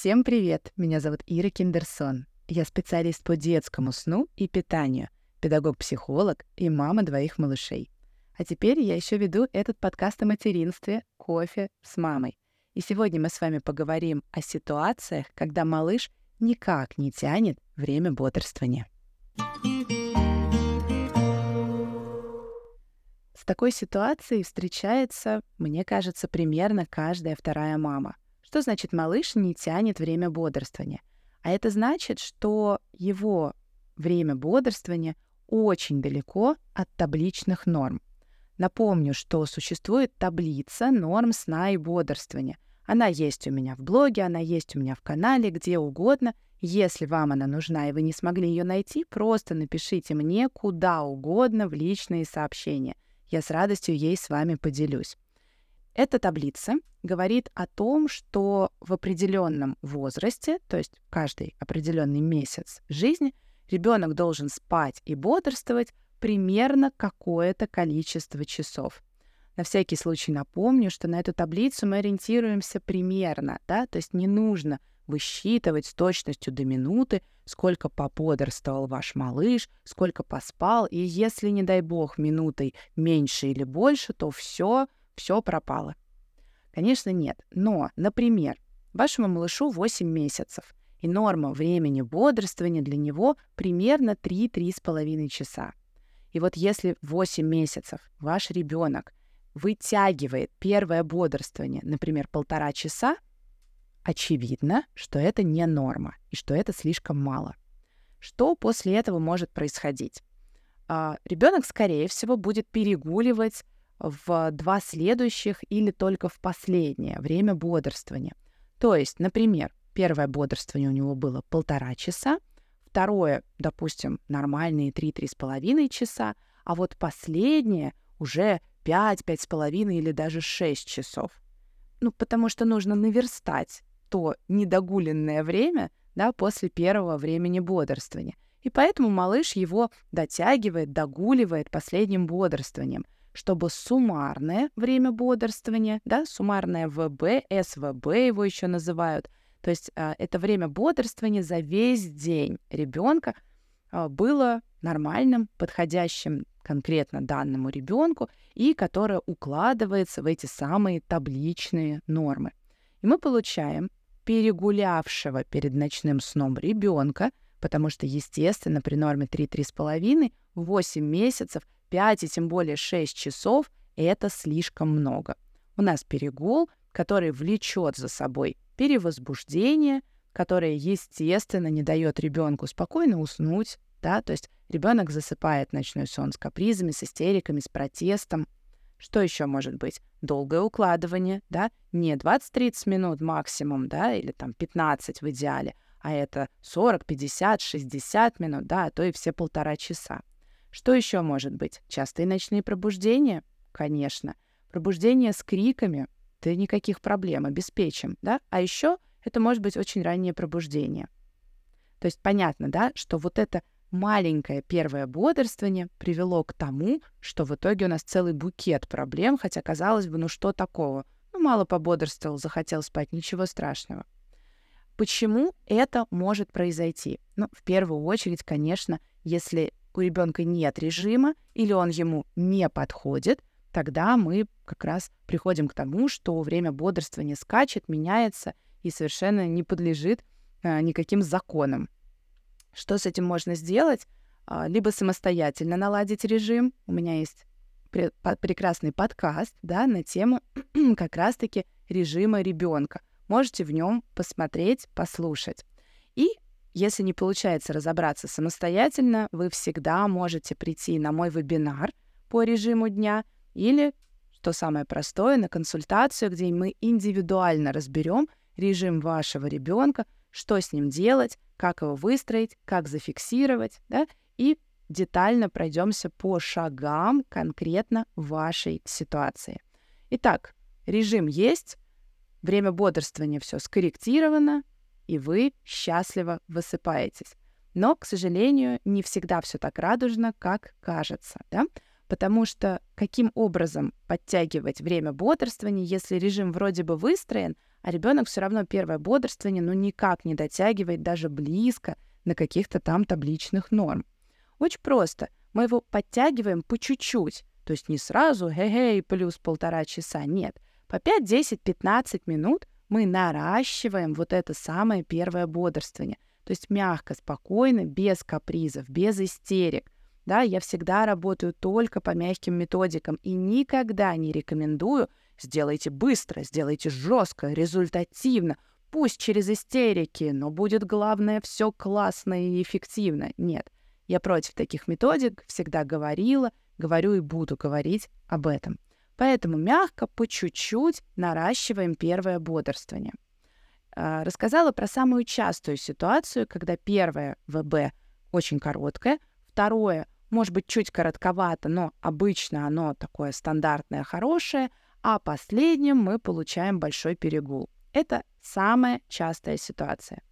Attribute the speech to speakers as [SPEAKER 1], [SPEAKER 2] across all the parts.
[SPEAKER 1] Всем привет! Меня зовут Ира Киндерсон. Я специалист по детскому сну и питанию, педагог-психолог и мама двоих малышей. А теперь я еще веду этот подкаст о материнстве «Кофе с мамой». И сегодня мы с вами поговорим о ситуациях, когда малыш никак не тянет время бодрствования. С такой ситуацией встречается, мне кажется, примерно каждая вторая мама — что значит малыш не тянет время бодрствования? А это значит, что его время бодрствования очень далеко от табличных норм. Напомню, что существует таблица норм сна и бодрствования. Она есть у меня в блоге, она есть у меня в канале, где угодно. Если вам она нужна и вы не смогли ее найти, просто напишите мне куда угодно в личные сообщения. Я с радостью ей с вами поделюсь. Эта таблица говорит о том, что в определенном возрасте, то есть каждый определенный месяц жизни, ребенок должен спать и бодрствовать примерно какое-то количество часов. На всякий случай напомню, что на эту таблицу мы ориентируемся примерно, да, то есть не нужно высчитывать с точностью до минуты, сколько поподрствовал ваш малыш, сколько поспал, и если, не дай бог, минутой меньше или больше, то все все пропало. Конечно, нет. Но, например, вашему малышу 8 месяцев, и норма времени бодрствования для него примерно 3-3,5 часа. И вот если 8 месяцев ваш ребенок вытягивает первое бодрствование, например, полтора часа, очевидно, что это не норма и что это слишком мало. Что после этого может происходить? А, ребенок, скорее всего, будет перегуливать в два следующих или только в последнее время бодрствования. То есть, например, первое бодрствование у него было полтора часа, второе, допустим, нормальные 3-3,5 часа, а вот последнее уже 5, 5,5 или даже 6 часов. Ну, потому что нужно наверстать то недогуленное время да, после первого времени бодрствования. И поэтому малыш его дотягивает, догуливает последним бодрствованием – чтобы суммарное время бодрствования, да, суммарное ВБ, СВБ его еще называют, то есть а, это время бодрствования за весь день ребенка а, было нормальным, подходящим конкретно данному ребенку и которое укладывается в эти самые табличные нормы. И мы получаем перегулявшего перед ночным сном ребенка, потому что, естественно, при норме 3-3,5 8 месяцев 5 и тем более 6 часов — это слишком много. У нас перегул, который влечет за собой перевозбуждение, которое, естественно, не дает ребенку спокойно уснуть, да, то есть ребенок засыпает ночной сон с капризами, с истериками, с протестом. Что еще может быть? Долгое укладывание, да, не 20-30 минут максимум, да, или там 15 в идеале, а это 40, 50, 60 минут, да, а то и все полтора часа. Что еще может быть? Частые ночные пробуждения? Конечно. Пробуждение с криками? Да никаких проблем, обеспечим, да? А еще это может быть очень раннее пробуждение. То есть понятно, да, что вот это маленькое первое бодрствование привело к тому, что в итоге у нас целый букет проблем, хотя казалось бы, ну что такого? Ну мало пободрствовал, захотел спать, ничего страшного. Почему это может произойти? Ну, в первую очередь, конечно, если у ребенка нет режима или он ему не подходит, тогда мы как раз приходим к тому, что время бодрствования скачет, меняется и совершенно не подлежит а, никаким законам. Что с этим можно сделать? А, либо самостоятельно наладить режим. У меня есть пре- прекрасный подкаст да, на тему как раз-таки режима ребенка. Можете в нем посмотреть, послушать. И если не получается разобраться самостоятельно, вы всегда можете прийти на мой вебинар по режиму дня или, что самое простое, на консультацию, где мы индивидуально разберем режим вашего ребенка, что с ним делать, как его выстроить, как зафиксировать, да, и детально пройдемся по шагам конкретно вашей ситуации. Итак, режим есть, время бодрствования все скорректировано, и вы счастливо высыпаетесь. Но, к сожалению, не всегда все так радужно, как кажется, да? Потому что каким образом подтягивать время бодрствования, если режим вроде бы выстроен, а ребенок все равно первое бодрствование, ну, никак не дотягивает даже близко на каких-то там табличных норм. Очень просто. Мы его подтягиваем по чуть-чуть. То есть не сразу, хе-хей, плюс полтора часа. Нет. По 5, 10, 15 минут мы наращиваем вот это самое первое бодрствование. То есть мягко, спокойно, без капризов, без истерик. Да, я всегда работаю только по мягким методикам и никогда не рекомендую сделайте быстро, сделайте жестко, результативно, пусть через истерики, но будет главное все классно и эффективно. Нет, я против таких методик, всегда говорила, говорю и буду говорить об этом. Поэтому мягко, по чуть-чуть наращиваем первое бодрствование. А, рассказала про самую частую ситуацию, когда первое ВБ очень короткое, второе может быть чуть коротковато, но обычно оно такое стандартное, хорошее, а последним мы получаем большой перегул. Это самая частая ситуация.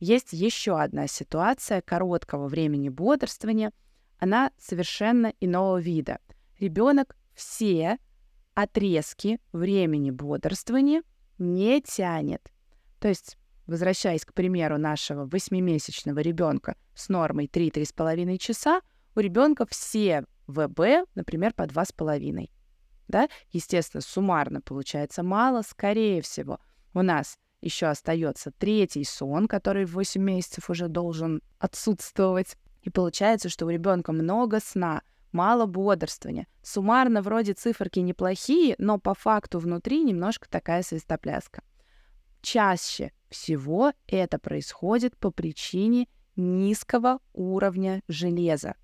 [SPEAKER 1] Есть еще одна ситуация короткого времени бодрствования. Она совершенно иного вида. Ребенок все отрезки времени бодрствования не тянет. То есть, возвращаясь к примеру нашего восьмимесячного ребенка с нормой 3-3,5 часа, у ребенка все ВБ, например, по 2,5. Да? Естественно, суммарно получается мало. Скорее всего, у нас еще остается третий сон, который в 8 месяцев уже должен отсутствовать. И получается, что у ребенка много сна, мало бодрствования. Суммарно вроде циферки неплохие, но по факту внутри немножко такая свистопляска. Чаще всего это происходит по причине низкого уровня железа.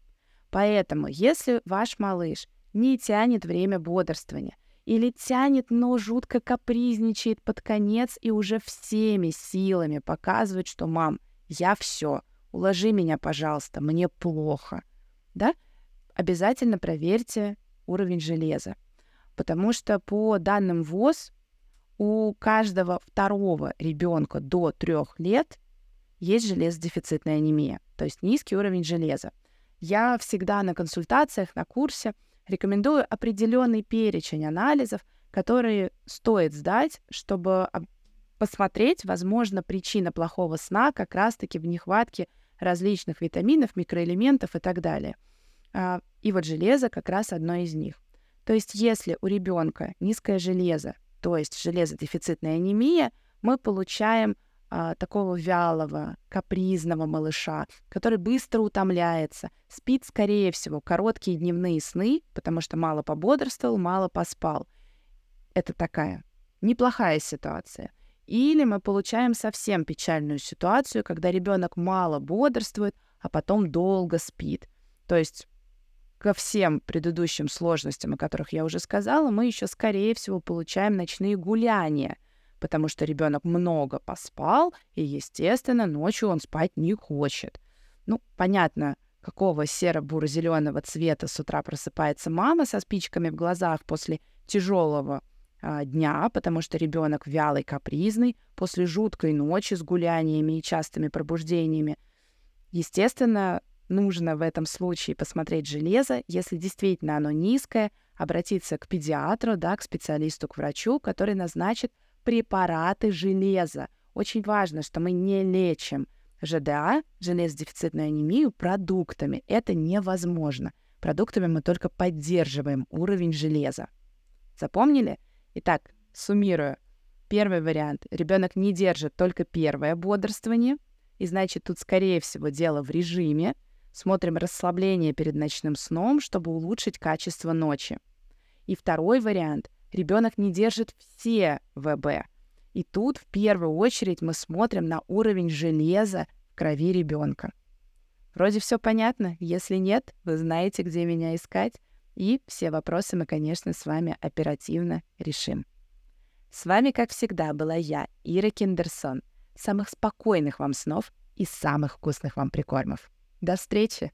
[SPEAKER 1] Поэтому, если ваш малыш не тянет время бодрствования, или тянет, но жутко капризничает под конец и уже всеми силами показывает, что «мам, я все, уложи меня, пожалуйста, мне плохо». Да? Обязательно проверьте уровень железа, потому что по данным ВОЗ у каждого второго ребенка до трех лет есть железодефицитная анемия, то есть низкий уровень железа. Я всегда на консультациях, на курсе – рекомендую определенный перечень анализов, которые стоит сдать, чтобы посмотреть, возможно, причина плохого сна как раз-таки в нехватке различных витаминов, микроэлементов и так далее. А, и вот железо как раз одно из них. То есть если у ребенка низкое железо, то есть железодефицитная анемия, мы получаем а, такого вялого, капризного малыша, который быстро утомляется, спит, скорее всего, короткие дневные сны, потому что мало пободрствовал, мало поспал. Это такая неплохая ситуация. Или мы получаем совсем печальную ситуацию, когда ребенок мало бодрствует, а потом долго спит. То есть ко всем предыдущим сложностям, о которых я уже сказала, мы еще, скорее всего, получаем ночные гуляния — потому что ребенок много поспал, и, естественно, ночью он спать не хочет. Ну, понятно, какого серо-буро-зеленого цвета с утра просыпается мама со спичками в глазах после тяжелого а, дня, потому что ребенок вялый, капризный, после жуткой ночи с гуляниями и частыми пробуждениями. Естественно, нужно в этом случае посмотреть железо. Если действительно оно низкое, обратиться к педиатру, да, к специалисту, к врачу, который назначит препараты железа. Очень важно, что мы не лечим ЖДА, железодефицитную анемию, продуктами. Это невозможно. Продуктами мы только поддерживаем уровень железа. Запомнили? Итак, суммирую. Первый вариант. Ребенок не держит только первое бодрствование, и значит, тут, скорее всего, дело в режиме. Смотрим расслабление перед ночным сном, чтобы улучшить качество ночи. И второй вариант ребенок не держит все ВБ. И тут в первую очередь мы смотрим на уровень железа в крови ребенка. Вроде все понятно. Если нет, вы знаете, где меня искать. И все вопросы мы, конечно, с вами оперативно решим. С вами, как всегда, была я, Ира Киндерсон. Самых спокойных вам снов и самых вкусных вам прикормов. До встречи!